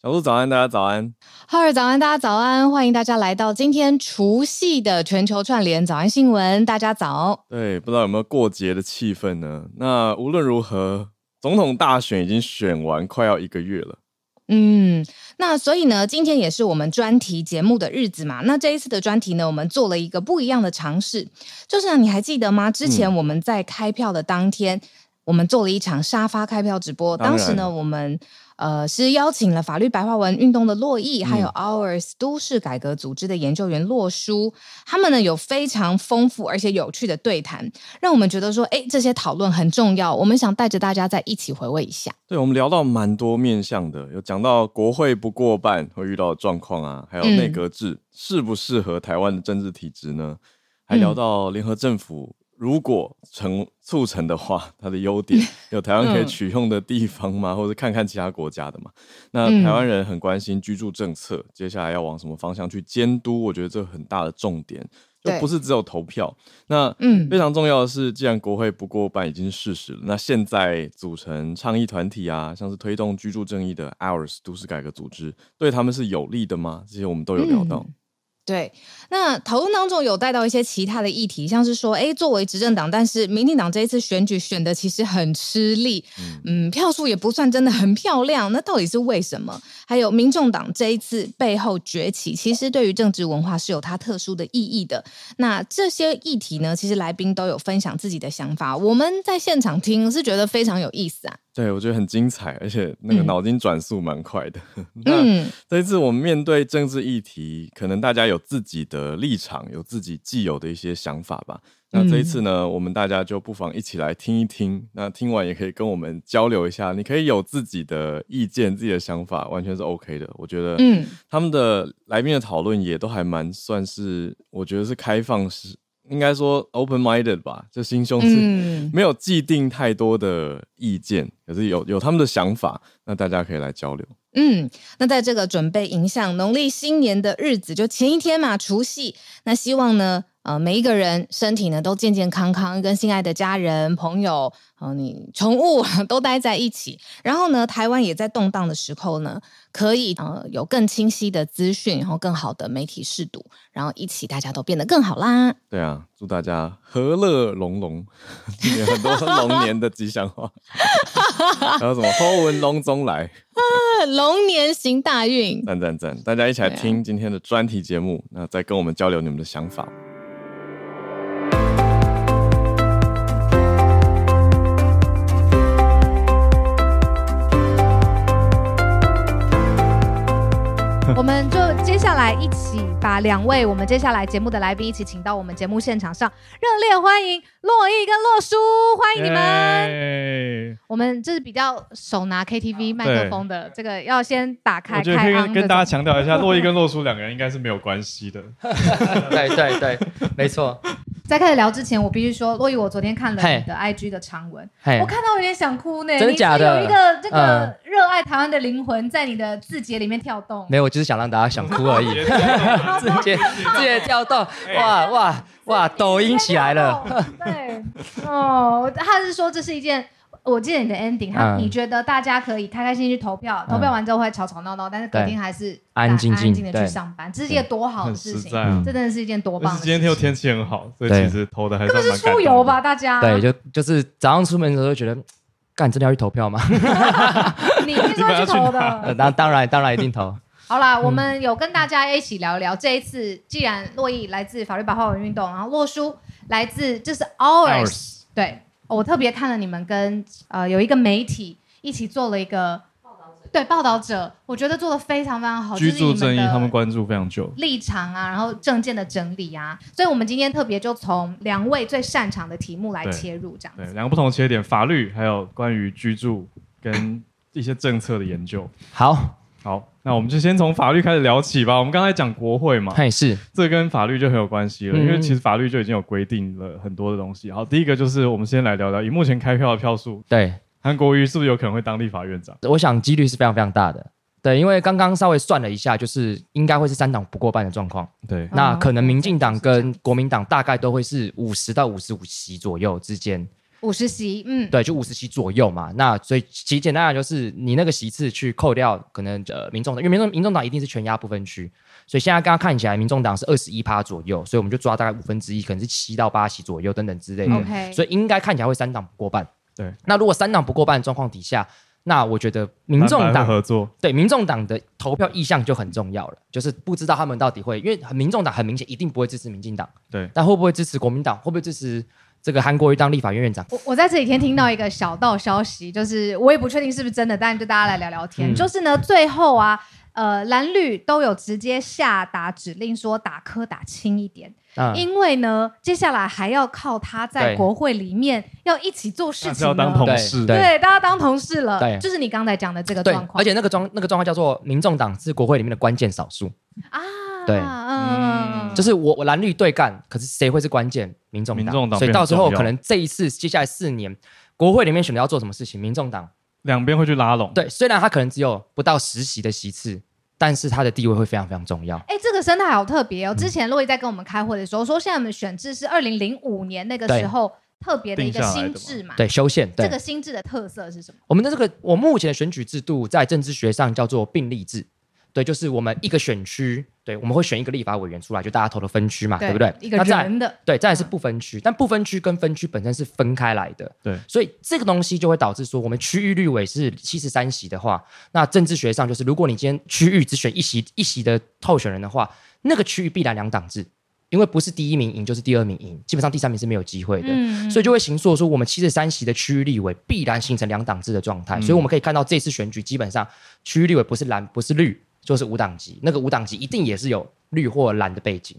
小鹿早安，大家早安。浩尔早安，大家早安。欢迎大家来到今天除夕的全球串联早安新闻。大家早。对，不知道有没有过节的气氛呢？那无论如何，总统大选已经选完，快要一个月了。嗯，那所以呢，今天也是我们专题节目的日子嘛。那这一次的专题呢，我们做了一个不一样的尝试，就是呢，你还记得吗？之前我们在开票的当天，嗯、我们做了一场沙发开票直播。当时呢，我们。呃，是邀请了法律白话文运动的洛毅，还有 Ours 都市改革组织的研究员洛书，他们呢有非常丰富而且有趣的对谈，让我们觉得说，哎，这些讨论很重要。我们想带着大家再一起回味一下。对，我们聊到蛮多面向的，有讲到国会不过半会遇到的状况啊，还有内阁制适不适合台湾的政治体制呢？还聊到联合政府。如果成促成的话，它的优点 有台湾可以取用的地方吗？嗯、或者看看其他国家的嘛？那台湾人很关心居住政策，嗯、接下来要往什么方向去监督？我觉得这很大的重点，就不是只有投票。那嗯，非常重要的是，既然国会不过半已经是事实了，那现在组成倡议团体啊，像是推动居住正义的 Ours 都市改革组织，对他们是有利的吗？这些我们都有聊到。嗯对，那讨论当中有带到一些其他的议题，像是说，哎，作为执政党，但是民进党这一次选举选的其实很吃力，嗯，嗯，票数也不算真的很漂亮，那到底是为什么？还有民众党这一次背后崛起，其实对于政治文化是有它特殊的意义的。那这些议题呢，其实来宾都有分享自己的想法，我们在现场听是觉得非常有意思啊。对，我觉得很精彩，而且那个脑筋转速蛮快的。嗯、那这一次我们面对政治议题，可能大家有自己的立场，有自己既有的一些想法吧。那这一次呢，我们大家就不妨一起来听一听。那听完也可以跟我们交流一下，你可以有自己的意见、自己的想法，完全是 OK 的。我觉得，嗯，他们的来宾的讨论也都还蛮算是，我觉得是开放式。应该说 open minded 吧，就心胸是没有既定太多的意见，嗯、可是有有他们的想法，那大家可以来交流。嗯，那在这个准备迎向农历新年的日子，就前一天嘛，除夕，那希望呢，呃，每一个人身体呢都健健康康，跟心爱的家人、朋友，呃，你宠物 都待在一起。然后呢，台湾也在动荡的时候呢，可以呃有更清晰的资讯，然后更好的媒体试读，然后一起大家都变得更好啦。对啊，祝大家和乐融融，很多 龙年的吉祥话，还有什么好运龙中来啊，龙年行大运，赞赞赞！大家一起来听今天的专题节目，啊、那再跟我们交流你们的想法。我们就接下来一起把两位我们接下来节目的来宾一起请到我们节目现场上，热烈欢迎洛毅跟洛书，欢迎你们。我们这是比较手拿 KTV 麦克风的，这个要先打开。我觉得可以跟大家强调一下，洛毅跟洛书两个人应该是没有关系的。对对对，没错。在开始聊之前，我必须说，洛伊，我昨天看了你的 IG 的长文我看到有点想哭呢。真的假的？有一个这个热爱台湾的灵魂在你的字节里面跳动。没有，我就是想让大家想哭而已。字节字节跳动，哇哇哇！抖音起来了。对，哦，他是说这是一件。我记得你的 ending，他你觉得大家可以开开心心去投票，投票完之后会吵吵闹闹，但是隔天还是安安静静的去上班，这是一件多好的事情，这真的是一件多棒的事情。今天天气很好，所以其实投的还是蛮。这是出游吧，大家？对，就就是早上出门的时候就觉得，干，真的要去投票吗？你一定要去投的。当当然当然一定投。好啦，我们有跟大家一起聊一聊这一次，既然洛毅来自法律白话文运动，然后洛书来自就是 Ours，对。我特别看了你们跟呃有一个媒体一起做了一个报道者，对报道者，我觉得做的非常非常好。居住正义，他们关注非常久。立场啊，然后政见的整理啊，所以我们今天特别就从两位最擅长的题目来切入，这样子。对，两个不同的切点，法律还有关于居住跟一些政策的研究。好。好，那我们就先从法律开始聊起吧。我们刚才讲国会嘛，也是，这跟法律就很有关系了，嗯，因为其实法律就已经有规定了很多的东西。好，第一个就是我们先来聊聊，以目前开票的票数，对，韩国瑜是不是有可能会当立法院长？我想几率是非常非常大的。对，因为刚刚稍微算了一下，就是应该会是三党不过半的状况。对，那可能民进党跟国民党大概都会是五十到五十五席左右之间。五十席，嗯，对，就五十席左右嘛。那所以其实简单来讲，就是你那个席次去扣掉，可能呃民众党，因为民众民众党一定是全压不分区，所以现在刚刚看起来，民众党是二十一趴左右，所以我们就抓大概五分之一，可能是七到八席左右等等之类的。OK，所以应该看起来会三党不过半。对，那如果三党不过半的状况底下，那我觉得民众党合作，对民众党的投票意向就很重要了，就是不知道他们到底会，因为民众党很明显一定不会支持民进党，对，但会不会支持国民党，会不会支持？这个韩国瑜当立法院院长，我我在这几天听到一个小道消息，就是我也不确定是不是真的，但就大家来聊聊天。嗯、就是呢，最后啊，呃，蓝绿都有直接下达指令说打科打轻一点，嗯、因为呢，接下来还要靠他在国会里面要一起做事情，要当同事，对，对，大家当同事了，对，就是你刚才讲的这个状况，而且那个状那个状况叫做民众党是国会里面的关键少数。啊。对，嗯，就是我我蓝绿对干，可是谁会是关键？民众党，所以到时候可能这一次接下来四年，国会里面选择要做什么事情，民众党两边会去拉拢。对，虽然他可能只有不到十席的席次，但是他的地位会非常非常重要。哎，这个生态好特别哦。之前洛伊在跟我们开会的时候说，现在我们选制是二零零五年那个时候特别的一个新制嘛？对，修宪。这个新制的特色是什么？我们的这个我目前的选举制度在政治学上叫做并立制。对，就是我们一个选区，对，我们会选一个立法委员出来，就大家投的分区嘛，对，对不对？一个人的，对，再来是不分区，嗯、但不分区跟分区本身是分开来的，对，所以这个东西就会导致说，我们区域立委是七十三席的话，那政治学上就是，如果你今天区域只选一席一席的候选人的话，那个区域必然两党制，因为不是第一名赢就是第二名赢，基本上第三名是没有机会的，嗯、所以就会形塑说，我们七十三席的区域立委必然形成两党制的状态，嗯、所以我们可以看到这次选举基本上区域立委不是蓝不是绿。就是无党籍，那个无党籍一定也是有绿或蓝的背景，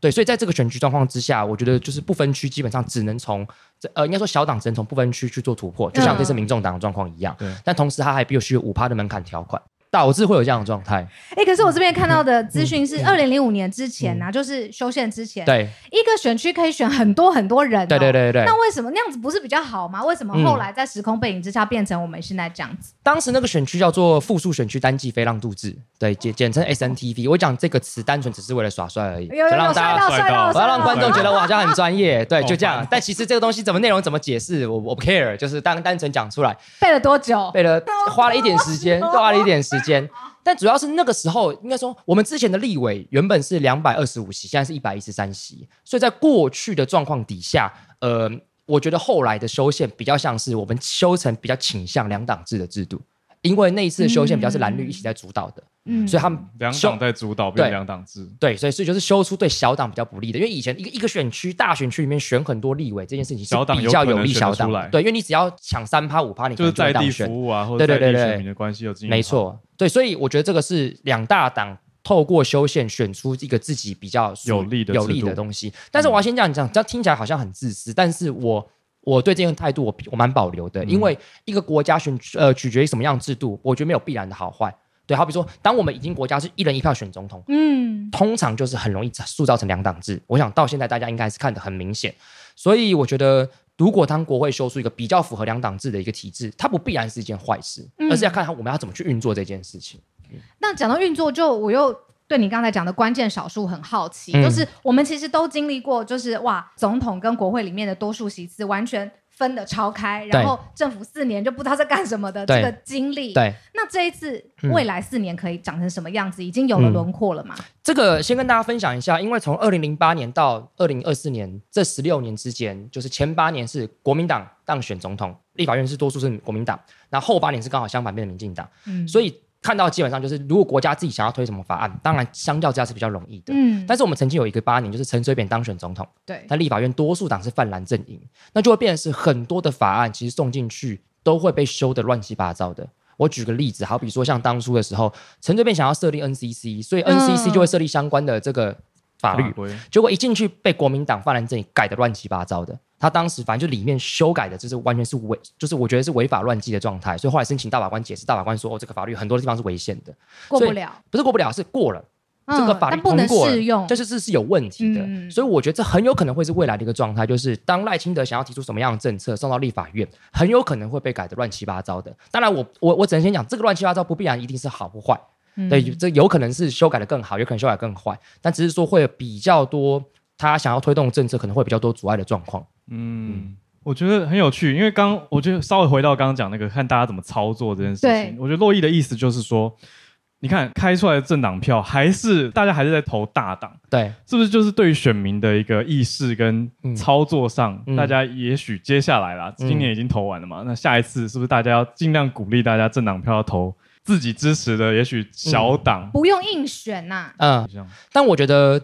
对，所以在这个选举状况之下，我觉得就是不分区基本上只能从这呃，应该说小党只能从不分区去做突破，就像这次民众党的状况一样，对，但同时它还必须有五趴的门槛条款。导致会有这样的状态。哎，可是我这边看到的资讯是，二零零五年之前呢，就是修宪之前，对，一个选区可以选很多很多人。对对对对。那为什么那样子不是比较好吗？为什么后来在时空背景之下变成我们现在这样子？当时那个选区叫做复数选区单季非浪度制，对，简简称 SNTV。我讲这个词单纯只是为了耍帅而已，就让大家帅到，我要让观众觉得我好像很专业。对，就这样。但其实这个东西怎么内容怎么解释，我我不 care，就是单单纯讲出来。背了多久？背了，花了一点时间，花了一点时间。但主要是那个时候，应该说我们之前的立委原本是两百二十五席，现在是一百一十三席，所以在过去的状况底下，呃，我觉得后来的修宪比较像是我们修成比较倾向两党制的制度，因为那一次的修宪比较是蓝绿一起在主导的，嗯，所以他们两党在主导，变两党制，对，所以所以就是修出对小党比较不利的，因为以前一个一个选区大选区里面选很多立委这件事情是比较有利小党，对，因为你只要抢三趴五趴，你就是在地服务啊，或者在地选民的关系有进，没错。对，所以我觉得这个是两大党透过修宪选出一个自己比较有利的有利的东西。但是我要先这样讲，这样听起来好像很自私，但是我我对这种态度我我蛮保留的，因为一个国家选呃取决于什么样的制度，我觉得没有必然的好坏。对，好比说，当我们已经国家是一人一票选总统，嗯，通常就是很容易塑造成两党制。我想到现在大家应该是看得很明显，所以我觉得。如果当国会修出一个比较符合两党制的一个体制，它不必然是一件坏事，嗯、而是要看他我们要怎么去运作这件事情。嗯、那讲到运作，就我又对你刚才讲的关键少数很好奇，嗯、就是我们其实都经历过，就是哇，总统跟国会里面的多数席次完全。分得超开，然后政府四年就不知道在干什么的这个经历。对，那这一次未来四年可以长成什么样子？已经有了轮廓了嘛？这个先跟大家分享一下，因为从二零零八年到二零二四年这十六年之间，就是前八年是国民党当选总统，立法院是多数是国民党，那后八年是刚好相反变成民进党，嗯，所以。看到基本上就是，如果国家自己想要推什么法案，当然相较之下是比较容易的。嗯，但是我们曾经有一个八年，就是陈水扁当选总统，对，但立法院多数党是泛蓝阵营，那就会变成是很多的法案其实送进去都会被修的乱七八糟的。我举个例子，好比说像当初的时候，陈水扁想要设立 NCC，所以 NCC 就会设立相关的这个法律，嗯、结果一进去被国民党泛蓝阵营改的乱七八糟的。他当时反正就里面修改的，就是完全是违，就是我觉得是违法乱纪的状态，所以后来申请大法官解释，大法官说哦，这个法律很多地方是违宪的，过不了，不是过不了，是过了，嗯、这个法律通过了，这就是是有问题的，嗯、所以我觉得这很有可能会是未来的一个状态，就是当赖清德想要提出什么样的政策送到立法院，很有可能会被改的乱七八糟的。当然我，我我我只能先讲，这个乱七八糟不必然一定是好或坏，嗯、对，这有可能是修改的更好，有可能修改更坏，但只是说会有比较多他想要推动政策可能会比较多阻碍的状况。嗯，我觉得很有趣，因为刚我觉得稍微回到刚刚讲那个，看大家怎么操作这件事情。对。我觉得洛伊的意思就是说，你看开出来的政党票，还是大家还是在投大党，对，是不是就是对于选民的一个意识跟操作上，嗯、大家也许接下来啦，嗯、今年已经投完了嘛，那下一次是不是大家要尽量鼓励大家政党票要投自己支持的，也许小党、嗯，不用硬选呐、啊。嗯，但我觉得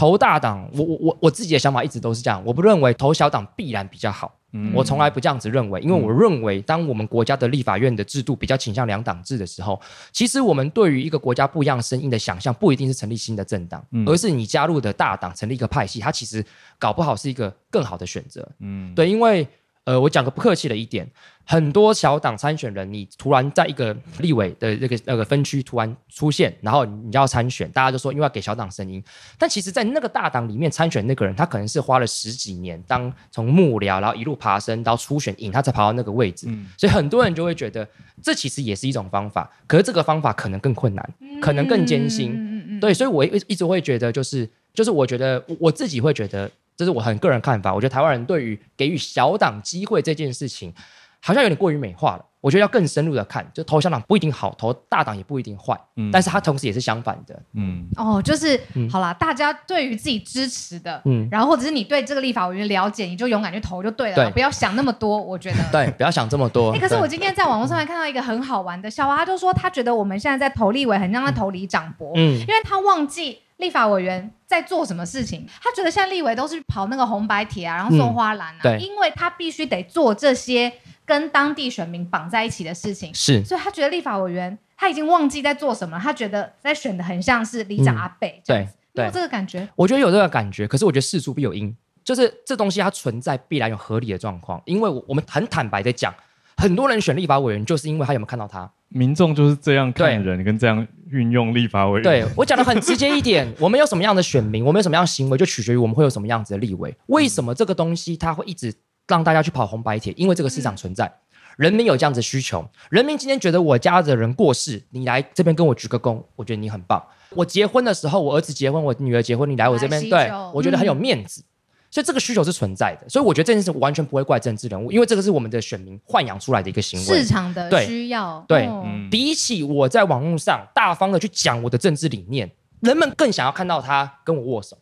投大党，我我我我自己的想法一直都是这样，我不认为投小党必然比较好。嗯、我从来不这样子认为，因为我认为，当我们国家的立法院的制度比较倾向两党制的时候，其实我们对于一个国家不一样声音的想象，不一定是成立新的政党，嗯、而是你加入的大党成立一个派系，它其实搞不好是一个更好的选择。嗯，对，因为。呃，我讲个不客气的一点，很多小党参选人，你突然在一个立委的那个那个分区突然出现，然后你要参选，大家就说因为要给小党声音，但其实，在那个大党里面参选那个人，他可能是花了十几年当从幕僚，然后一路爬升到初选赢，他才爬到那个位置，嗯、所以很多人就会觉得这其实也是一种方法，可是这个方法可能更困难，可能更艰辛，嗯、对，所以我一一直会觉得，就是就是我觉得我自己会觉得。这是我很个人看法，我觉得台湾人对于给予小党机会这件事情，好像有点过于美化了。我觉得要更深入的看，就投小党不一定好，投大党也不一定坏，嗯，但是它同时也是相反的，嗯，哦，就是、嗯、好啦，大家对于自己支持的，嗯，然后或者是你对这个立法委员了解，你就勇敢去投就对了，对，不要想那么多，我觉得，对，不要想这么多。哎，可是我今天在网络上面看到一个很好玩的笑话，他就说他觉得我们现在在投立委很像在投李长博，嗯，因为他忘记。立法委员在做什么事情？他觉得现在立委都是跑那个红白帖啊，然后送花篮啊，嗯、对，因为他必须得做这些跟当地选民绑在一起的事情，是，所以他觉得立法委员他已经忘记在做什么，他觉得在选的很像是里长阿北，嗯、对，对，有这个感觉？我觉得有这个感觉，可是我觉得事出必有因，就是这东西它存在必然有合理的状况，因为我们很坦白的讲，很多人选立法委员就是因为他有没有看到他。民众就是这样看人，跟这样运用立法委员。对，我讲的很直接一点，我们有什么样的选民，我们有什么样的行为，就取决于我们会有什么样子的立委。为什么这个东西它会一直让大家去跑红白帖？因为这个市场存在，人民有这样子的需求。人民今天觉得我家的人过世，你来这边跟我鞠个躬，我觉得你很棒。我结婚的时候，我儿子结婚，我女儿结婚，你来我这边，对，我觉得很有面子。所以这个需求是存在的，所以我觉得这件事完全不会怪政治人物，因为这个是我们的选民豢养出来的一个行为，市场的需要。对，对嗯、比起我在网络上大方的去讲我的政治理念，人们更想要看到他跟我握手。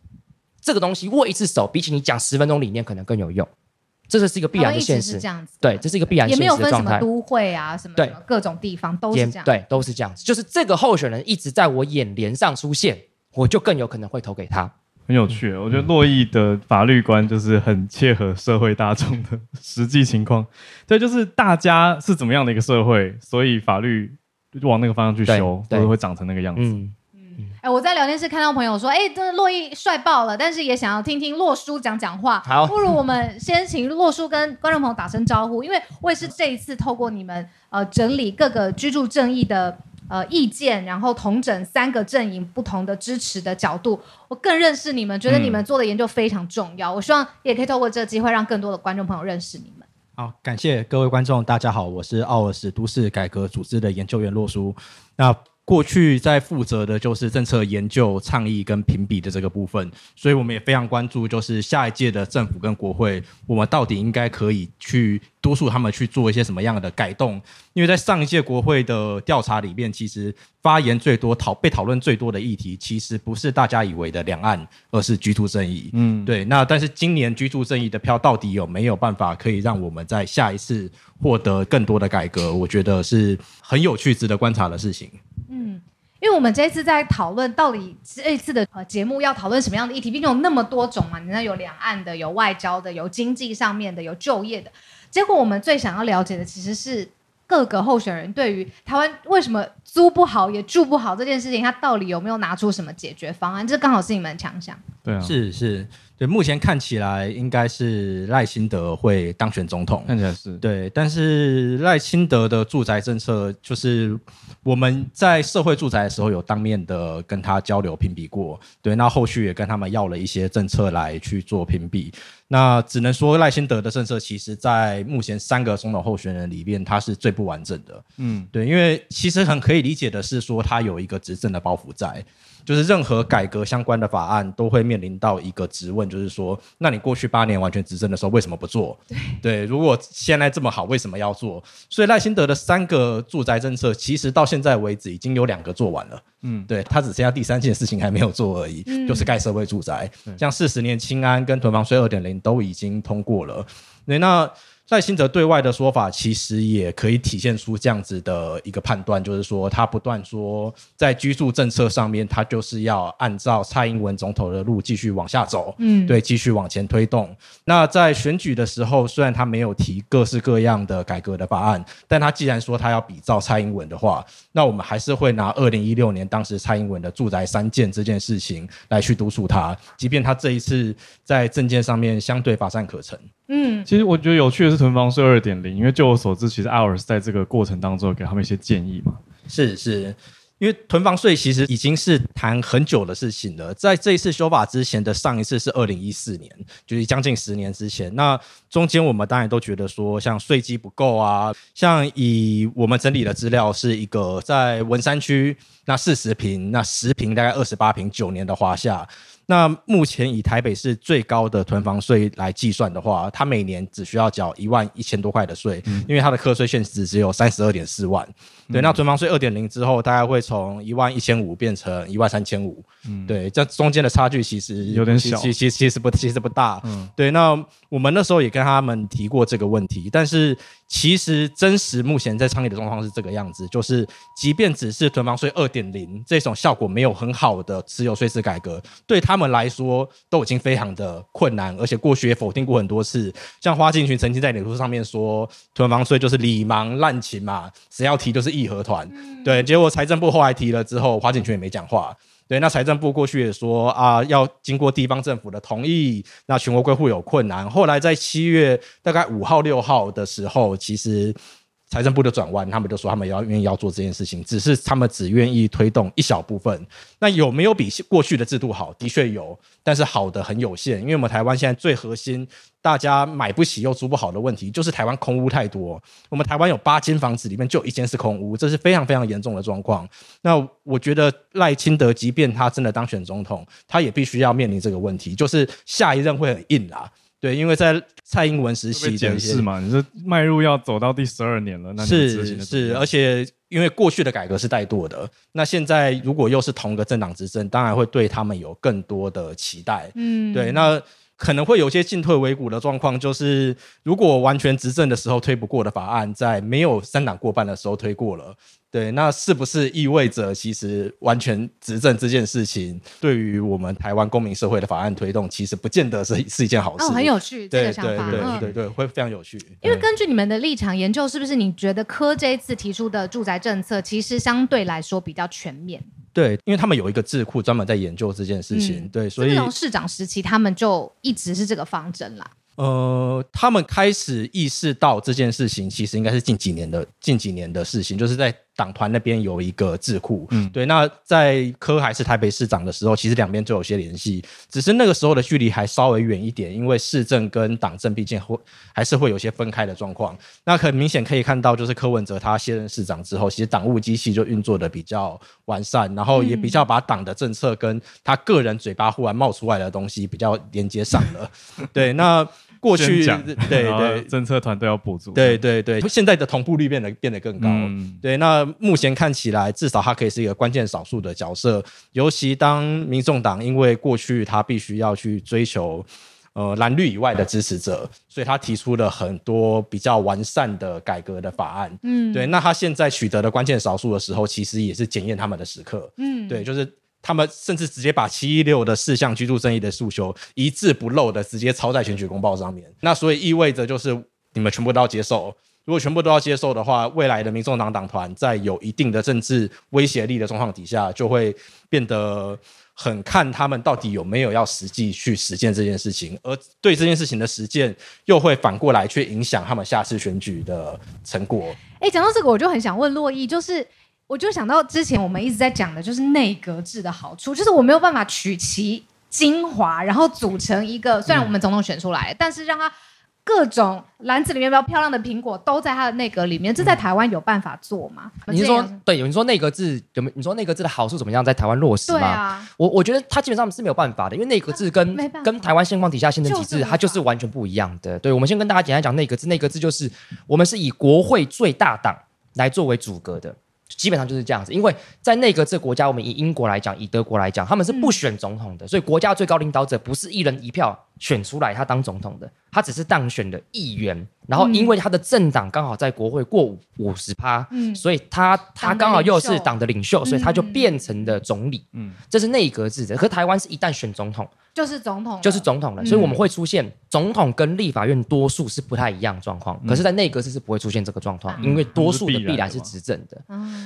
这个东西握一次手，比起你讲十分钟理念可能更有用。这是一个必然的现实，这样子。对，这是一个必然现实的状态。也没有分什么都会啊，什么什么对各种地方都是这样。对，都是这样子。就是这个候选人一直在我眼帘上出现，我就更有可能会投给他。很有趣，我觉得洛邑的法律观就是很切合社会大众的实际情况。对，就是大家是怎么样的一个社会，所以法律就往那个方向去修，或者会长成那个样子。嗯嗯。哎，我在聊天室看到朋友说，哎，这洛伊帅爆了，但是也想要听听洛叔讲讲话。好，不如我们先请洛叔跟观众朋友打声招呼，因为我也是这一次透过你们呃整理各个居住正义的。呃，意见，然后同整三个阵营不同的支持的角度，我更认识你们，觉得你们做的研究非常重要。嗯、我希望也可以透过这个机会，让更多的观众朋友认识你们。好，感谢各位观众，大家好，我是奥尔斯都市改革组织的研究员洛叔。那过去在负责的就是政策研究、倡议跟评比的这个部分，所以我们也非常关注，就是下一届的政府跟国会，我们到底应该可以去督促他们去做一些什么样的改动？因为在上一届国会的调查里面，其实发言最多、讨被讨论最多的议题，其实不是大家以为的两岸，而是居住正义。嗯，对。那但是今年居住正义的票到底有没有办法可以让我们在下一次获得更多的改革？我觉得是很有趣、值得观察的事情。嗯，因为我们这一次在讨论到底这一次的呃节目要讨论什么样的议题，毕竟有那么多种嘛，你看有两岸的，有外交的，有经济上面的，有就业的。结果我们最想要了解的其实是各个候选人对于台湾为什么租不好也住不好这件事情，他到底有没有拿出什么解决方案？这刚好是你们的强项。对啊，是是。对，目前看起来应该是赖清德会当选总统，看起来是对。但是赖清德的住宅政策，就是我们在社会住宅的时候有当面的跟他交流评比过，对。那后续也跟他们要了一些政策来去做评比。那只能说赖清德的政策，其实在目前三个总统候选人里面，他是最不完整的。嗯，对，因为其实很可以理解的是说，他有一个执政的包袱在。就是任何改革相关的法案都会面面临到一个质问，就是说，那你过去八年完全执政的时候为什么不做？对对，如果现在这么好，为什么要做？所以赖清德的三个住宅政策，其实到现在为止已经有两个做完了。嗯，对，他只剩下第三件事情还没有做而已，嗯、就是盖社会住宅，像四十年清安跟囤房税二点零都已经通过了。对，那。赖清德对外的说法，其实也可以体现出这样子的一个判断，就是说他不断说，在居住政策上面，他就是要按照蔡英文总统的路继续往下走，嗯，对，继续往前推动。那在选举的时候，虽然他没有提各式各样的改革的法案，但他既然说他要比照蔡英文的话，那我们还是会拿二零一六年当时蔡英文的住宅三建这件事情来去督促他，即便他这一次在政见上面相对乏善可陈。嗯，其实我觉得有趣的是囤房税二点零，因为就我所知，其实 ours 在这个过程当中给他们一些建议嘛。是是，因为囤房税其实已经是谈很久的事情了，在这一次修法之前的上一次是二零一四年，就是将近十年之前。那中间我们当然都觉得说，像税基不够啊，像以我们整理的资料是一个在文山区那四十坪，那十坪大概二十八坪，九年的华夏。那目前以台北市最高的囤房税来计算的话，它每年只需要缴一万一千多块的税，嗯、因为它的课税限值只有三十二点四万。嗯、对，那囤房税二点零之后，大概会从一万一千五变成一万三千五。嗯，对，这中间的差距其实有点小，其其其实不其实不大。嗯，对，那我们那时候也跟他们提过这个问题，但是。其实真实目前在倡议的状况是这个样子，就是即便只是囤房税二点零这种效果没有很好的持有税制改革，对他们来说都已经非常的困难，而且过去也否定过很多次。像花敬群曾经在脸书上面说，囤房税就是礼盲滥情嘛，只要提就是义和团。对，结果财政部后来提了之后，华景群也没讲话。对，那财政部过去也说啊，要经过地方政府的同意，那全国归户有困难。后来在七月大概五号、六号的时候，其实。财政部的转弯，他们就说他们要愿意要做这件事情，只是他们只愿意推动一小部分。那有没有比过去的制度好？的确有，但是好的很有限。因为我们台湾现在最核心，大家买不起又租不好的问题，就是台湾空屋太多。我们台湾有八间房子里面就一间是空屋，这是非常非常严重的状况。那我觉得赖清德，即便他真的当选总统，他也必须要面临这个问题，就是下一任会很硬啦。对，因为在蔡英文时期的是嘛，你是迈入要走到第十二年了，那是是，而且因为过去的改革是怠惰的，那现在如果又是同个政党执政，当然会对他们有更多的期待。嗯，对，那可能会有些进退维谷的状况，就是如果完全执政的时候推不过的法案，在没有三党过半的时候推过了。对，那是不是意味着其实完全执政这件事情，对于我们台湾公民社会的法案推动，其实不见得是是一件好事。哦，很有趣，这个想法，对对对对对，会非常有趣。因为根据你们的立场研究，是不是你觉得柯这一次提出的住宅政策，其实相对来说比较全面？对，因为他们有一个智库专门在研究这件事情。嗯、对，所以从市长时期，他们就一直是这个方针啦。呃，他们开始意识到这件事情，其实应该是近几年的近几年的事情，就是在。党团那边有一个智库，嗯，对。那在柯还是台北市长的时候，其实两边就有些联系，只是那个时候的距离还稍微远一点，因为市政跟党政毕竟会还是会有些分开的状况。那很明显可以看到，就是柯文哲他卸任市长之后，其实党务机器就运作的比较完善，然后也比较把党的政策跟他个人嘴巴忽然冒出来的东西比较连接上了。对，那。过去讲 对对政策团队要补足，对对对，现在的同步率变得变得更高。嗯、对，那目前看起来，至少它可以是一个关键少数的角色。尤其当民众党因为过去他必须要去追求呃蓝绿以外的支持者，所以他提出了很多比较完善的改革的法案。嗯，对，那他现在取得的关键少数的时候，其实也是检验他们的时刻。嗯，对，就是。他们甚至直接把七一六的四项居住正义的诉求一字不漏的直接抄在选举公报上面，那所以意味着就是你们全部都要接受。如果全部都要接受的话，未来的民众党党团在有一定的政治威胁力的状况底下，就会变得很看他们到底有没有要实际去实践这件事情，而对这件事情的实践又会反过来去影响他们下次选举的成果。哎，讲到这个，我就很想问珞亦，就是。我就想到之前我们一直在讲的，就是内阁制的好处，就是我没有办法取其精华，然后组成一个虽然我们总统选出来，但是让他各种篮子里面比较漂亮的苹果都在他的内阁里面，这在台湾有办法做吗？你是说对？有人说内阁制有没有？你说内阁制的好处怎么样？在台湾落实吗？啊，我我觉得它基本上是没有办法的，因为内阁制跟跟台湾现况底下宪政体制，它就是完全不一样的。对，我们先跟大家简单讲内阁制，内阁制就是我们是以国会最大党来作为组阁的。基本上就是这样子，因为在内阁这国家，我们以英国来讲，以德国来讲，他们是不选总统的，嗯、所以国家最高领导者不是一人一票选出来他当总统的，他只是当选的议员。然后因为他的政党刚好在国会过五五十趴，嗯，所以他他刚好又是党的领袖，所以他就变成了总理。嗯，这是内阁制的。可台湾是一旦选总统。就是总统，就是总统了，所以我们会出现总统跟立法院多数是不太一样的状况，可是，在内阁制是不会出现这个状况，因为多数的必然是执政的。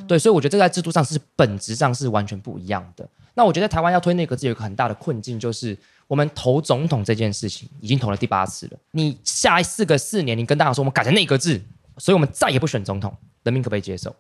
对，所以我觉得这个在制度上是本质上是完全不一样的。那我觉得台湾要推内阁制有一个很大的困境，就是我们投总统这件事情已经投了第八次了，你下一四个四年，你跟大家说我们改成内阁制，所以我们再也不选总统，人民可不可以接受？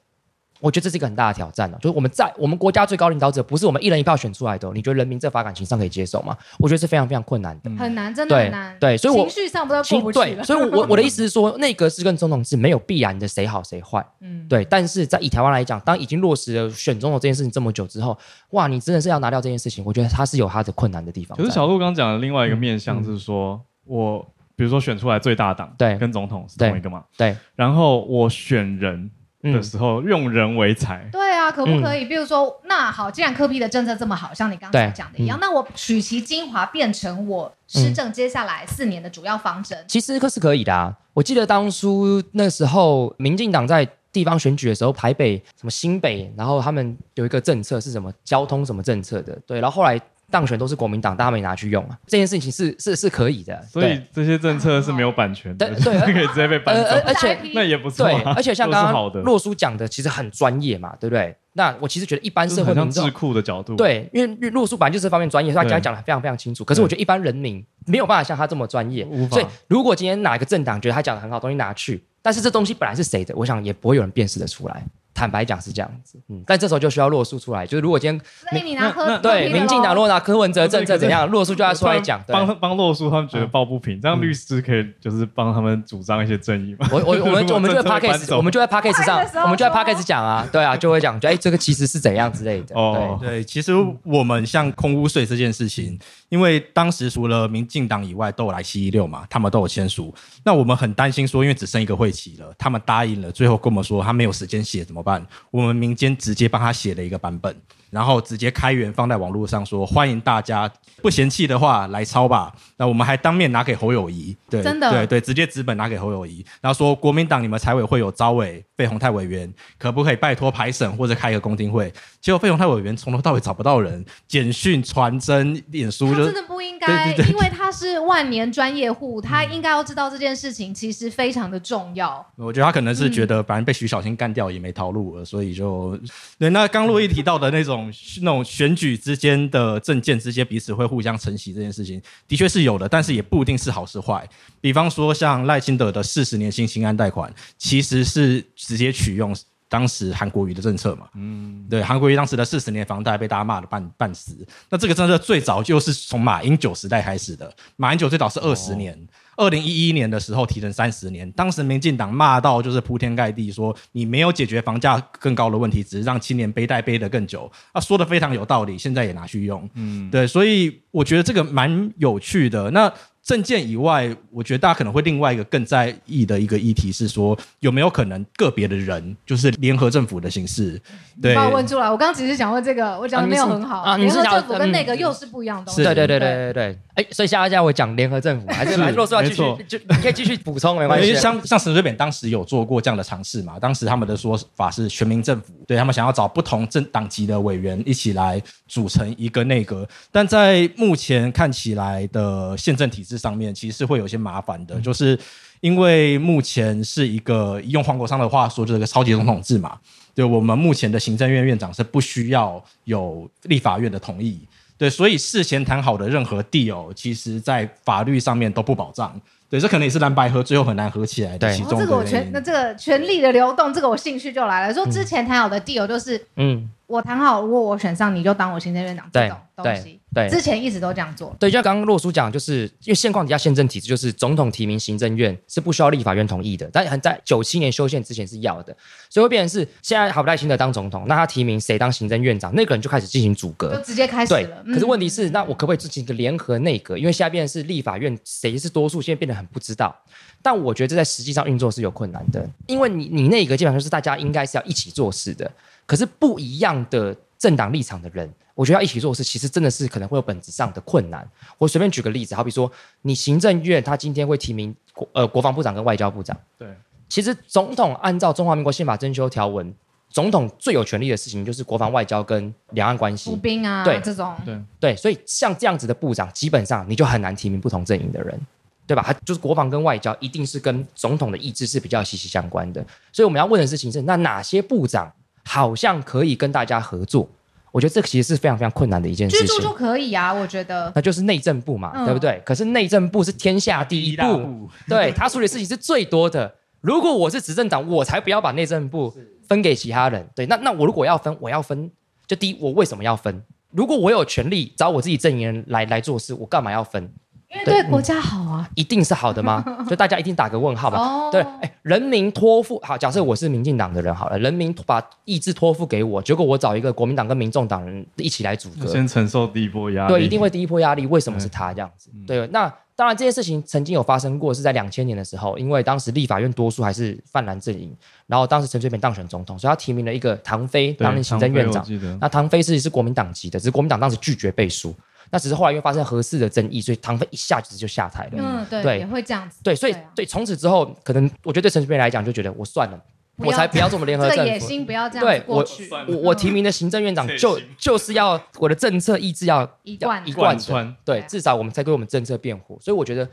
我觉得这是一个很大的挑战呢、啊，就是我们在我们国家最高领导者不是我们一人一票选出来的，你觉得人民在法感情上可以接受吗？我觉得是非常非常困难的，很难，真的很难。对，对，所以我情绪上不知道过不去对，所以我我的意思是说，内阁制跟总统制没有必然的谁好谁坏，嗯，对。但是在以台湾来讲，当已经落实了选总统这件事情这么久之后，哇，你真的是要拿掉这件事情，我觉得它是有它的困难的地方。可是小鹿刚刚讲的另外一个面向是说，嗯、我比如说选出来最大党，对，跟总统是同一个嘛，对。然后我选人。的时候用人为才，对啊，可不可以？比如说，那好，既然柯 P 的政策这么好，像你刚才讲的一样，那我取其精华，变成我施政接下来四年的主要方针。其实可是可以的啊。我记得当初那时候，民进党在地方选举的时候，台北什么新北，然后他们有一个政策是什么交通什么政策的，对，然后后来。当选都是国民党，大家没拿去用啊。这件事情是是是可以的，所以这些政策是没有版权的，对，对 可以直接被搬走。而而且那也不错，对，而且像刚刚洛叔讲的，其实很专业嘛，对不对？那我其实觉得一般社会民众，智库的角度，对，因为洛叔本来就是这方面专业，所以他讲讲的非常非常清楚。可是我觉得一般人民没有办法像他这么专业，所以如果今天哪一个政党觉得他讲的很好，东西拿去，但是这东西本来是谁的，我想也不会有人辨识得出来。坦白讲是这样子，嗯，但这时候就需要洛书出来，就是如果今天，所以你拿柯对民进党如果拿柯文哲政策怎样，洛书就要出来讲，帮帮洛书他们觉得抱不平，这样律师可以就是帮他们主张一些正义嘛。我我我们 我们就在 Podcast 我们就在 Podcast 上，我们就在 Podcast 讲啊，对啊，就会讲，哎，这个其实是怎样之类的。哦，对，其实我们像空屋税这件事情，因为当时除了民进党以外都有来七一六嘛，他们都有签署，那我们很担心说，因为只剩一个会期了，他们答应了，最后跟我们说他没有时间写怎么我们。民间直接帮他写了一个版本，然后直接开源放在网络上，说欢迎大家不嫌弃的话来抄吧。那我们还当面拿给侯友谊，对，真的，对对，直接纸本拿给侯友谊，然后说国民党你们财委会有招委费宏泰委员，可不可以拜托排审或者开一个公听会？结果费宏泰委员从头到尾找不到人，简讯传真、脸书就，真的不应该，因为他是万年专业户，他应该要知道这件事情其实非常的重要。我觉得他可能是觉得反正被徐小青干掉也没逃路了，所以就对。那刚陆毅提到的那种那种选举之间的政见之间彼此会互相承袭这件事情，的确是有的，但是也不一定是好是坏。比方说像赖清德的四十年新兴安贷款，其实是直接取用。当时韩国瑜的政策嘛，嗯，对，韩国瑜当时的四十年房贷被大家骂得半半死。那这个政策最早就是从马英九时代开始的，马英九最早是二十年，二零一一年的时候提成三十年，当时民进党骂到就是铺天盖地说你没有解决房价更高的问题，只是让青年背贷背得更久。啊，说的非常有道理，现在也拿去用，嗯，对，所以我觉得这个蛮有趣的。那。政见以外，我觉得大家可能会另外一个更在意的一个议题是说，有没有可能个别的人就是联合政府的形式？对，把我问出来。我刚刚只是想问这个，我讲的没有很好。啊，联合政府跟那个又是不一样的东西。对对对对对对。哎，所以下一家我讲联合政府，还是如果说要继续，就你可以继续补充，没关系。因为像像沈水扁当时有做过这样的尝试嘛，当时他们的说法是全民政府，对他们想要找不同政党籍的委员一起来组成一个内阁，但在目前看起来的宪政体制上面，其实是会有些麻烦的，就是因为目前是一个用黄国昌的话说，就是个超级总统制嘛。对，我们目前的行政院院长是不需要有立法院的同意，对，所以事前谈好的任何 deal，其实在法律上面都不保障。对，这可能也是蓝白合最后很难合起来的其中的原因。这个我权，那这个权力的流动，这个我兴趣就来了。说之前谈好的 deal 就是，嗯。我谈好，如果我选上，你就当我行政院长这种东西。对，之前一直都这样做。对，就像刚刚洛叔讲，就是因为现况底下宪政体制，就是总统提名行政院是不需要立法院同意的，但很在九七年修宪之前是要的，所以会变成是现在好不耐心的当总统，那他提名谁当行政院长，那个人就开始进行阻隔，就直接开始了。对，可是问题是，那我可不可以进行一个联合内阁？因为现在变成是立法院谁是多数，现在变得很不知道。但我觉得这在实际上运作是有困难的，因为你你内阁基本上是大家应该是要一起做事的，可是不一样的政党立场的人。我觉得要一起做事，其实真的是可能会有本质上的困难。我随便举个例子，好比说，你行政院他今天会提名国呃国防部长跟外交部长。对，其实总统按照中华民国宪法增修条文，总统最有权力的事情就是国防外交跟两岸关系。服兵啊，对这种。对对，所以像这样子的部长，基本上你就很难提名不同阵营的人，对吧？他就是国防跟外交一定是跟总统的意志是比较息息相关的。所以我们要问的事情是，那哪些部长好像可以跟大家合作？我觉得这其实是非常非常困难的一件事情。居住就可以啊，我觉得。那就是内政部嘛，嗯、对不对？可是内政部是天下第一部，一部对他处理事情是最多的。如果我是执政党，我才不要把内政部分给其他人。对，那那我如果要分，我要分，就第一，我为什么要分？如果我有权利找我自己阵营人来来做事，我干嘛要分？因为对国家好啊，一定是好的吗？就大家一定打个问号吧。哦、对，哎，人民托付好，假设我是民进党的人好了，人民把意志托付给我，结果我找一个国民党跟民众党人一起来组阁，先承受第一波压力。对，一定会第一波压力。为什么是他这样子？对，对，那当然这件事情曾经有发生过，是在两千年的时候，因为当时立法院多数还是泛蓝阵营，然后当时陈水扁当选总统，所以他提名了一个唐飞当行政院长。那唐飞是是国民党籍的，只是国民党当时拒绝背书。那只是后来因为发生合适的争议，所以唐飞一下子就下台了。嗯，对，对也会这样子。对，所以对从此之后，可能我觉得对陈水扁来讲就觉得我算了，我才不要做我们联合政府。这个野心不要这样过去。对，我我我提名的行政院长就 就是要我的政策意志要一贯一贯穿。对，至少我们才为我们政策辩护。所以我觉得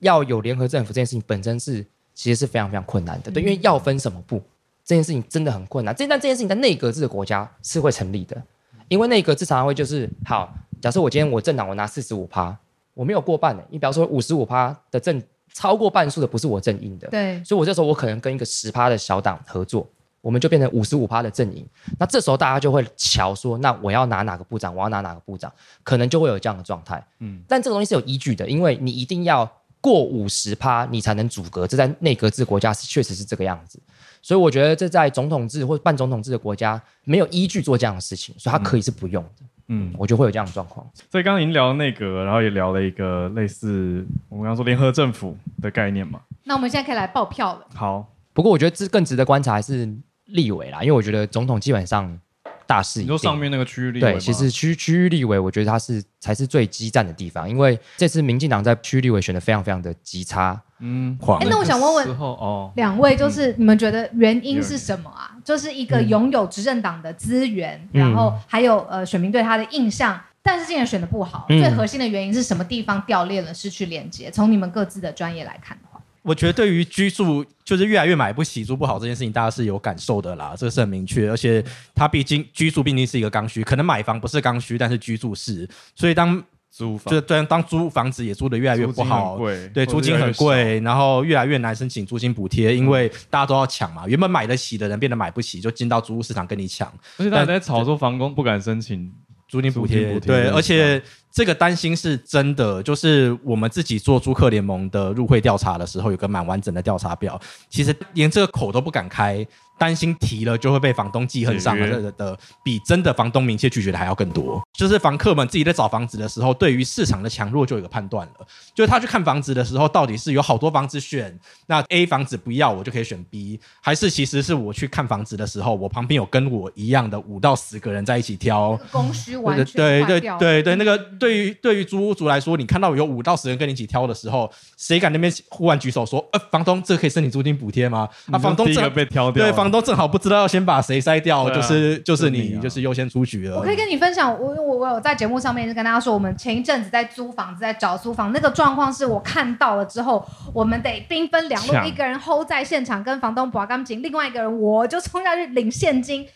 要有联合政府这件事情本身是其实是非常非常困难的。对，因为要分什么部这件事情真的很困难。这但这件事情在内阁制的国家是会成立的，因为内阁制常常会就是好。假设我今天我政党我拿四十五趴，我没有过半的，你比方说五十五趴的政超过半数的不是我阵营的，对，所以我这时候我可能跟一个十趴的小党合作，我们就变成五十五趴的阵营。那这时候大家就会瞧说，那我要拿哪个部长，我要拿哪个部长，可能就会有这样的状态。嗯，但这个东西是有依据的，因为你一定要过五十趴，你才能阻隔，这在内阁制国家是确实是这个样子。所以我觉得这在总统制或半总统制的国家没有依据做这样的事情，所以它可以是不用的。嗯嗯，我就会有这样的状况。所以刚刚已经聊了内阁，然后也聊了一个类似我们刚刚说联合政府的概念嘛。那我们现在可以来报票了。好，不过我觉得这更值得观察还是立委啦，因为我觉得总统基本上大势已定。你说上面那个区域立委？对，其实区区域立委，我觉得他是才是最激战的地方，因为这次民进党在区域立委选的非常非常的极差。嗯，哎，那我想问问哦，两位就是你们觉得原因是什么啊？就是一个拥有执政党的资源，嗯、然后还有呃选民对他的印象，但是竟然选的不好，嗯、最核心的原因是什么地方掉链了，失去连接？从你们各自的专业来看的话，我觉得对于居住就是越来越买不起、住不好这件事情，大家是有感受的啦，这个是很明确。而且它毕竟居住毕竟是一个刚需，可能买房不是刚需，但是居住是，所以当。租房就对，当租房子也租得越来越不好，对，租金很贵，然后越来越难申请租金补贴，因为大家都要抢嘛。原本买得起的人变得买不起，就进到租屋市场跟你抢。而且大家在炒作房东不敢申请租金补贴，对，而且这个担心是真的。就是我们自己做租客联盟的入会调查的时候，有个蛮完整的调查表，其实连这个口都不敢开。担心提了就会被房东记恨上了的的，比真的房东明确拒绝的还要更多。就是房客们自己在找房子的时候，对于市场的强弱就有个判断了。就是他去看房子的时候，到底是有好多房子选，那 A 房子不要我就可以选 B，还是其实是我去看房子的时候，我旁边有跟我一样的五到十个人在一起挑，供需完全对对对对对，那个对于对于租屋族来说，你看到有五到十人跟你一起挑的时候，谁敢那边忽然举手说，呃，房东这可以申请租金补贴吗？啊，房东这个被挑掉，对房。都正好不知道要先把谁筛掉，就是就是你，就是优先出局了。我可以跟你分享，我我我有在节目上面跟大家说，我们前一阵子在租房子，在找租房，那个状况是我看到了之后，我们得兵分两路，一个人 hold 在现场跟房东把钢琴，另外一个人我就冲下去领现金，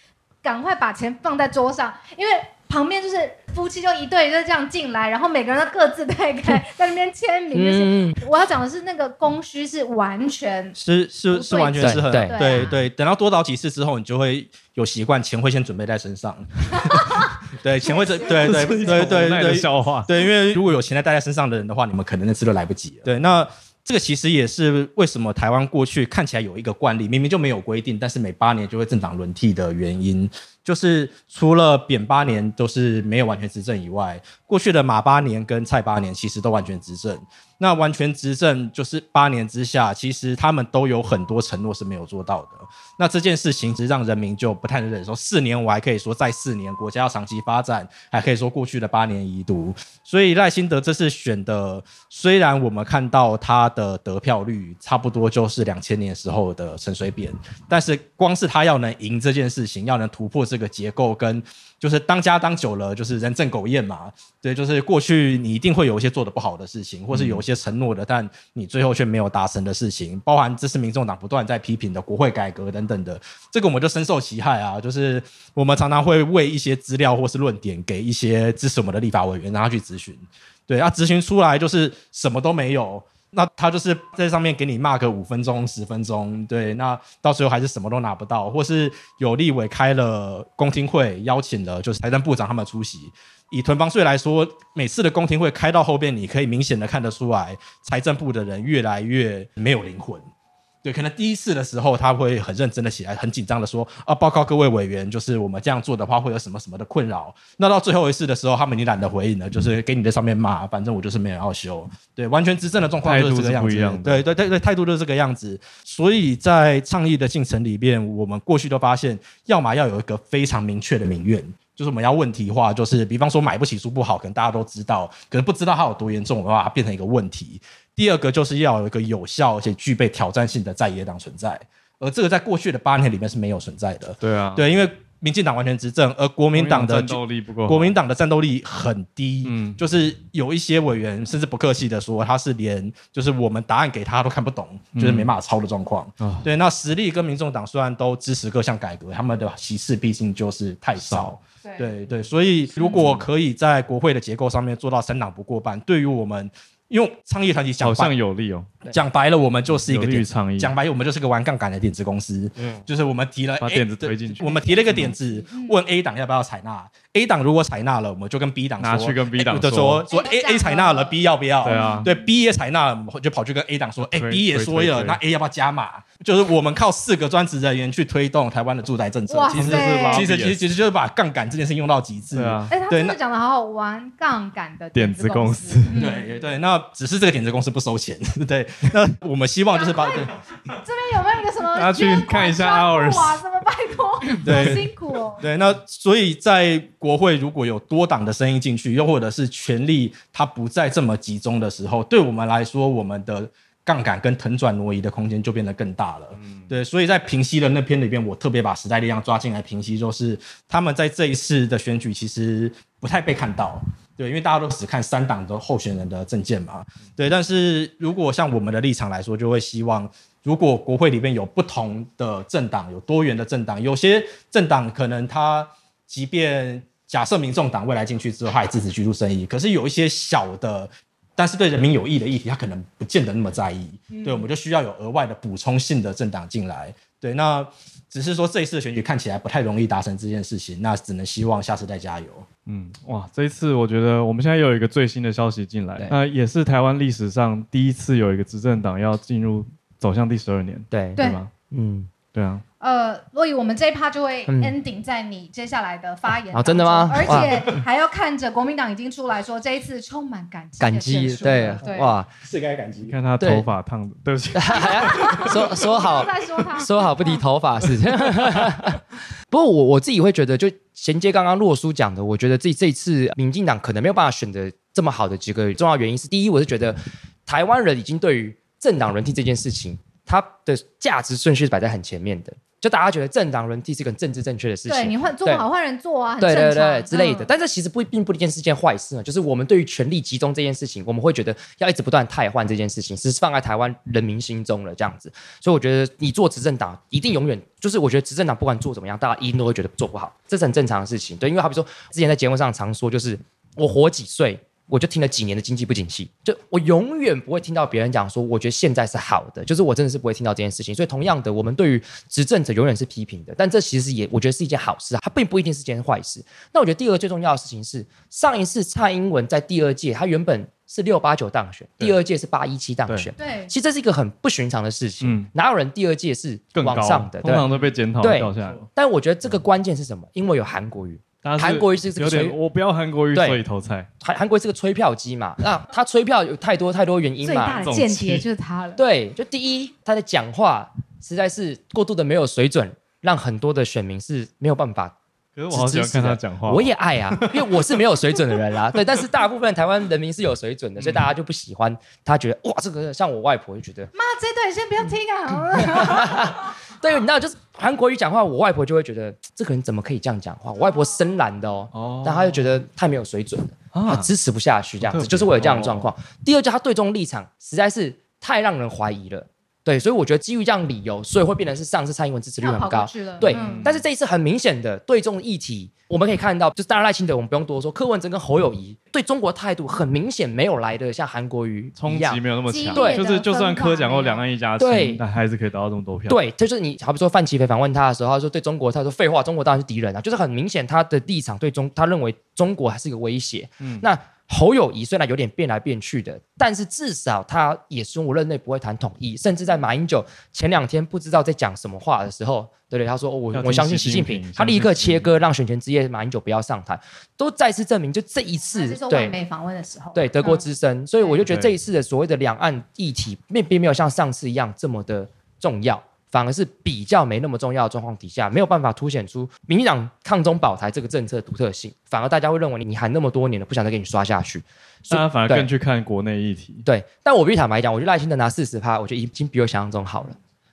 赶快把钱放在桌上，因为旁边就是夫妻就一对就这样进来，然后每个人都各自带开在那边签名。嗯，我要讲的是那个供需是完全是是是完全是很对对对，等到多倒几次之后，你就会有习惯，钱会先准备在身上。对，钱会对对对对 对对笑话。对，因为如果有钱在带在身上的人的话，你们可能那次都来不及了。对，那。这个其实也是为什么台湾过去看起来有一个惯例，明明就没有规定，但是每八年就会政党轮替的原因，就是除了扁八年都是没有完全执政以外，过去的马八年跟蔡八年其实都完全执政。那完全执政就是八年之下，其实他们都有很多承诺是没有做到的。那这件事情其实让人民就不太能忍受。四年我还可以说再四年，国家要长期发展，还可以说过去的八年一度。所以赖清德这次选的，虽然我们看到他的得票率差不多就是两千年时候的陈水扁，但是光是他要能赢这件事情，要能突破这个结构跟。就是当家当久了，就是人正狗厌嘛。对，就是过去你一定会有一些做得不好的事情，或是有一些承诺的，但你最后却没有达成的事情，包含这是民众党不断在批评的国会改革等等的，这个我们就深受其害啊。就是我们常常会为一些资料或是论点给一些支持我们的立法委员，让他去咨询。对，啊，咨询出来就是什么都没有。那他就是在上面给你骂个五分钟、十分钟，对，那到时候还是什么都拿不到，或是有立委开了公听会，邀请了就是财政部长他们出席。以囤房税来说，每次的公听会开到后边，你可以明显的看得出来，财政部的人越来越没有灵魂。对，可能第一次的时候他会很认真的起来，很紧张的说啊，报告各位委员，就是我们这样做的话会有什么什么的困扰。那到最后一次的时候，他们已经懒得回应了，就是给你在上面骂，反正我就是没有要修。对，完全执政的状况就是这个样子。对对对对，态度就是这个样子。所以在倡议的进程里边，我们过去都发现，要么要有一个非常明确的民怨，就是我们要问题化，就是比方说买不起书不好，可能大家都知道，可能不知道它有多严重，的话它变成一个问题。第二个就是要有一个有效而且具备挑战性的在野党存在，而这个在过去的八年里面是没有存在的。对啊，对，因为民进党完全执政，而国民党的战斗力不够，国民党的战斗力很低。嗯，就是有一些委员甚至不客气的说，他是连就是我们答案给他都看不懂，就是没办法抄的状况。嗯。对，那实力跟民众党虽然都支持各项改革，他们的席次毕竟就是太少。对对对，所以如果可以在国会的结构上面做到三党不过半，对于我们。因为倡议团体讲好像有利哦，讲白了，我们就是一个点倡议。讲白了，我们就是个玩杠杆的点子公司。嗯，就是我们提了把点子推进去，我们提了一个点子，问 A 党要不要采纳。A 党如果采纳了，我们就跟 B 党拿去跟 B 党说，说 A A 采纳了，B 要不要？对啊，对 B 也采纳了，我就跑去跟 A 党说，哎，B 也说了，那 A 要不要加码？就是我们靠四个专职人员去推动台湾的住宅政策，其实是其实其实其实就是把杠杆这件事用到极致。对啊，哎，他真的讲的好好玩，杠杆的点子公司。对对，那只是这个点子公司不收钱。对，那我们希望就是把这边有没有一个什么？大家去看一下 Ours 哇，什么拜托，对，辛苦哦。对，那所以在国会如果有多党的声音进去，又或者是权力它不再这么集中的时候，对我们来说，我们的。杠杆跟腾转挪移的空间就变得更大了。嗯，对，所以在平息的那篇里边，我特别把时代力量抓进来平息，就是他们在这一次的选举其实不太被看到。对，因为大家都只看三党的候选人的证件嘛。对，但是如果像我们的立场来说，就会希望，如果国会里面有不同的政党，有多元的政党，有些政党可能他即便假设民众党未来进去之后，他也支持居住正义，可是有一些小的。但是对人民有益的议题，他可能不见得那么在意。嗯、对，我们就需要有额外的补充性的政党进来。对，那只是说这一次的选举看起来不太容易达成这件事情，那只能希望下次再加油。嗯，哇，这一次我觉得我们现在又有一个最新的消息进来，那也是台湾历史上第一次有一个执政党要进入走向第十二年，对对吗？嗯，对啊。呃，所以我们这一趴就会 ending 在你接下来的发言。哦，真的吗？而且还要看着国民党已经出来说这一次充满感激。感激，对，哇，是该感激。看他头发烫的，对不起。说说好，说好不提头发是。不过我我自己会觉得，就衔接刚刚洛叔讲的，我觉得这这次民进党可能没有办法选择这么好的几个重要原因是：第一，我是觉得台湾人已经对于政党轮替这件事情。它的价值顺序是摆在很前面的。就大家觉得政党轮替是一个政治正确的事情，对，你换做不好换人做啊，对对对之类的。嗯、但这其实不并不一件是件坏事呢。就是我们对于权力集中这件事情，我们会觉得要一直不断汰换这件事情，是放在台湾人民心中了这样子。所以我觉得你做执政党一定永远就是，我觉得执政党不管做怎么样，大家一定都会觉得做不好，这是很正常的事情。对，因为好比说之前在节目上常说，就是我活几岁。我就听了几年的经济不景气，就我永远不会听到别人讲说，我觉得现在是好的，就是我真的是不会听到这件事情。所以同样的，我们对于执政者永远是批评的，但这其实也我觉得是一件好事，它并不一定是件坏事。那我觉得第二个最重要的事情是，上一次蔡英文在第二届，他原本是六八九当选，第二届是八一七当选，对，其实这是一个很不寻常的事情，嗯，哪有人第二届是往上的？通常都被检讨掉下来。但我觉得这个关键是什么？因为有韩国瑜。韩国瑜是这个吹，我不要韩国瑜，所以投蔡。韩韩国瑜是个催票机嘛？那他催票有太多太多原因嘛？最大的间谍就是他了。对，就第一，他的讲话实在是过度的没有水准，让很多的选民是没有办法。可是我好喜欢看他讲话，我也爱啊，因为我是没有水准的人啦。对，但是大部分台湾人民是有水准的，所以 大家就不喜欢他，觉得哇，这个像我外婆就觉得，妈，这段先不要听啊。对，你知道，就是韩国语讲话，我外婆就会觉得这个人怎么可以这样讲话？我外婆深蓝的哦，哦但她就觉得太没有水准了，她支持不下去这样子，就是会有这样的状况。哦、第二，就她对中立场实在是太让人怀疑了。对，所以我觉得基于这样理由，所以会变成是上次蔡英文支持率很高。对，嗯、但是这一次很明显的对中议题，我们可以看到，就是当然赖清德我们不用多说，柯文哲跟侯友谊对中国态度很明显没有来的像韩国瑜冲击没有那么强。对，就是就算柯讲过两岸一家亲，对，但还是可以得到这么多票。对，就是你好比说范琪斐访问他的时候，他说对中国，他说废话，中国当然是敌人啊，就是很明显他的立场对中，他认为中国还是一个威胁。嗯，那。侯友谊虽然有点变来变去的，但是至少他也是我任内不会谈统一，甚至在马英九前两天不知道在讲什么话的时候，对不对？他说、哦、我我相信习近平，他立刻切割，让选前之夜马英九不要上台，都再次证明，就这一次对。美访问的时候，对德国之声，嗯、所以我就觉得这一次的所谓的两岸议题，并并没有像上次一样这么的重要。反而是比较没那么重要的状况底下，没有办法凸显出民进党抗中保台这个政策独特性，反而大家会认为你喊那么多年了，不想再给你刷下去，大家反而更去看国内议题。对，但我必须坦白讲，我觉得赖清德拿四十趴，我觉得已经比我想象中好了。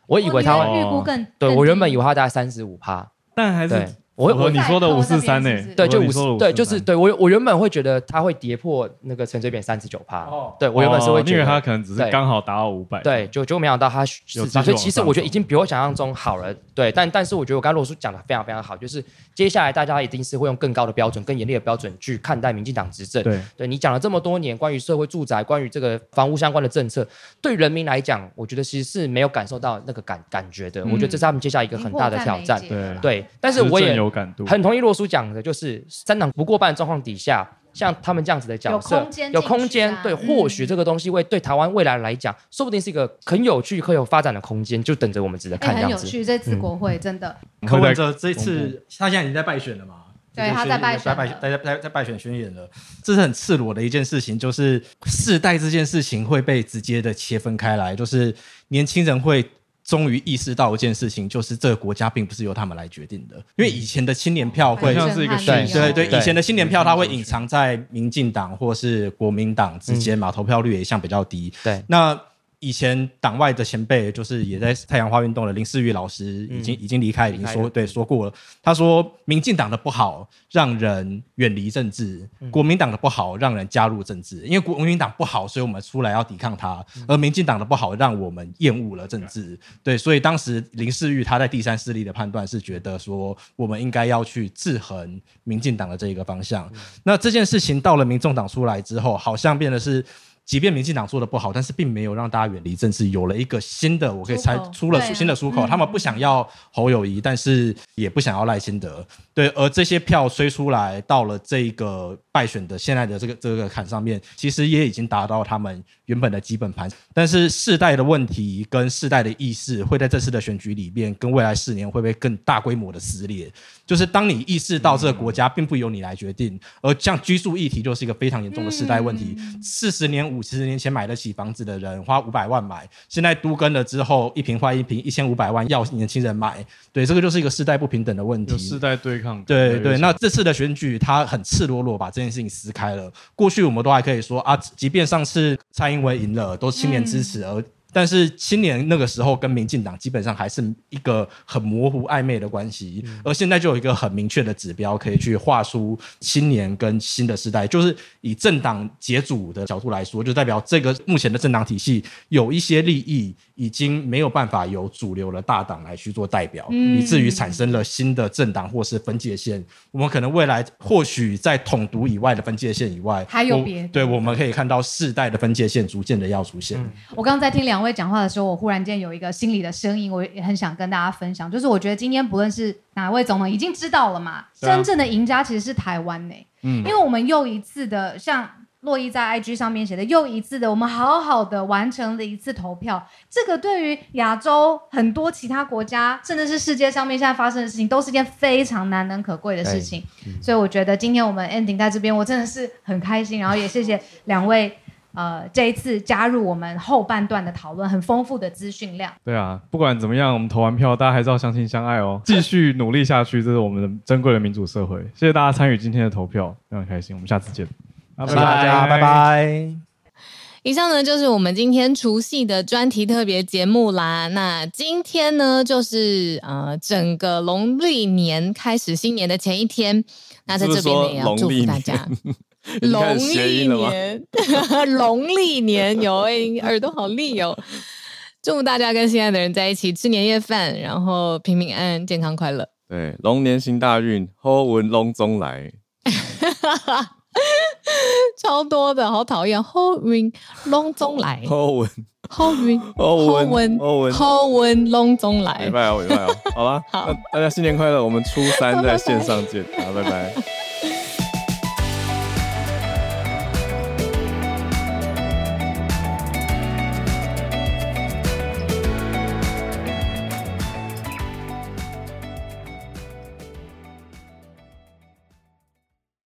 我以为他会预估更，对我原本以为他大概三十五趴，但还是。我我你说的五四三呢？对，就五四，对，就是对我我原本会觉得它会跌破那个陈水扁三十九趴，对我原本是会觉得，因为他可能只是刚好达到五百，对，就就没想到他是，所以其实我觉得已经比我想象中好了，对，但但是我觉得我刚刚罗叔讲的非常非常好，就是接下来大家一定是会用更高的标准、更严厉的标准去看待民进党执政，对，对你讲了这么多年关于社会住宅、关于这个房屋相关的政策，对人民来讲，我觉得其实是没有感受到那个感感觉的，我觉得这是他们接下来一个很大的挑战，对对，但是我也有感度，很同意。洛叔讲的就是三党不过半状况底下，像他们这样子的角色，有空间，有空间，对，或许这个东西会对台湾未来来讲，说不定是一个很有趣、很有发展的空间，就等着我们值得看。很有趣，这次国会真的。柯文哲这次他现在已经在败选了嘛？对，他在败选，在在在败选宣言了。这是很赤裸的一件事情，就是世代这件事情会被直接的切分开来，就是年轻人会。终于意识到一件事情，就是这个国家并不是由他们来决定的。因为以前的青年票会像是一个对对对，以前的青年票它会隐藏在民进党或是国民党之间嘛，投票率也一向比较低。对，那。以前党外的前辈，就是也在太阳花运动的林世玉老师，已经、嗯、已经离开，已经说对说过了。他说，民进党的不好让人远离政治，嗯、国民党的不好让人加入政治。因为国民党不好，所以我们出来要抵抗他；嗯、而民进党的不好，让我们厌恶了政治。嗯、对，所以当时林世玉他在第三势力的判断是觉得说，我们应该要去制衡民进党的这一个方向。嗯、那这件事情到了民众党出来之后，好像变得是。即便民进党做的不好，但是并没有让大家远离政治，有了一个新的，我可以猜出了新的出口。他们不想要侯友谊，但是也不想要赖清德。对，而这些票吹出来，到了这个败选的现在的这个这个坎上面，其实也已经达到他们原本的基本盘。但是世代的问题跟世代的意识，会在这次的选举里面，跟未来四年会不会更大规模的撕裂？就是当你意识到这个国家并不由你来决定，而像居住议题就是一个非常严重的世代问题。四十年、五十年前买得起房子的人花五百万买，现在都跟了之后一平换一平一千五百万要年轻人买，对，这个就是一个世代不平等的问题。世代对抗。对对，那这次的选举他很赤裸裸把这件事情撕开了。过去我们都还可以说啊，即便上次蔡英文赢了，都青年支持而。但是青年那个时候跟民进党基本上还是一个很模糊暧昧的关系，嗯、而现在就有一个很明确的指标可以去画出青年跟新的时代，就是以政党解组的角度来说，就代表这个目前的政党体系有一些利益已经没有办法由主流的大党来去做代表，嗯、以至于产生了新的政党或是分界线。我们可能未来或许在统独以外的分界线以外，还有别，对，我们可以看到世代的分界线逐渐的要出现。嗯、我刚刚在听两位讲话的时候，我忽然间有一个心里的声音，我也很想跟大家分享，就是我觉得今天不论是哪位总统，已经知道了嘛，啊、真正的赢家其实是台湾呢、欸，嗯，因为我们又一次的像。洛伊在 IG 上面写的又一次的，我们好好的完成了一次投票。这个对于亚洲很多其他国家，甚至是世界上面现在发生的事情，都是一件非常难能可贵的事情。嗯、所以我觉得今天我们 ending 在这边，我真的是很开心。然后也谢谢两位，呃，这一次加入我们后半段的讨论，很丰富的资讯量。对啊，不管怎么样，我们投完票，大家还是要相亲相爱哦，继续努力下去，这是我们的珍贵的民主社会。谢谢大家参与今天的投票，非常开心。我们下次见。谢谢大家，拜拜。以上呢就是我们今天除夕的专题特别节目啦。那今天呢，就是呃整个农历年开始新年的前一天。那在这边呢，也要祝福大家。农历年，农历年有哎，耳朵好利哦。祝福大家跟心爱的人在一起吃年夜饭，然后平平安安、健康快乐。对，龙年行大运，好运龙中来。超多的，好讨厌！好运龙中来，好运，好运，好运，好运龙中来。拜拜哦，拜拜哦，好了，好，大家新年快乐！我们初三在线上见，好，拜拜。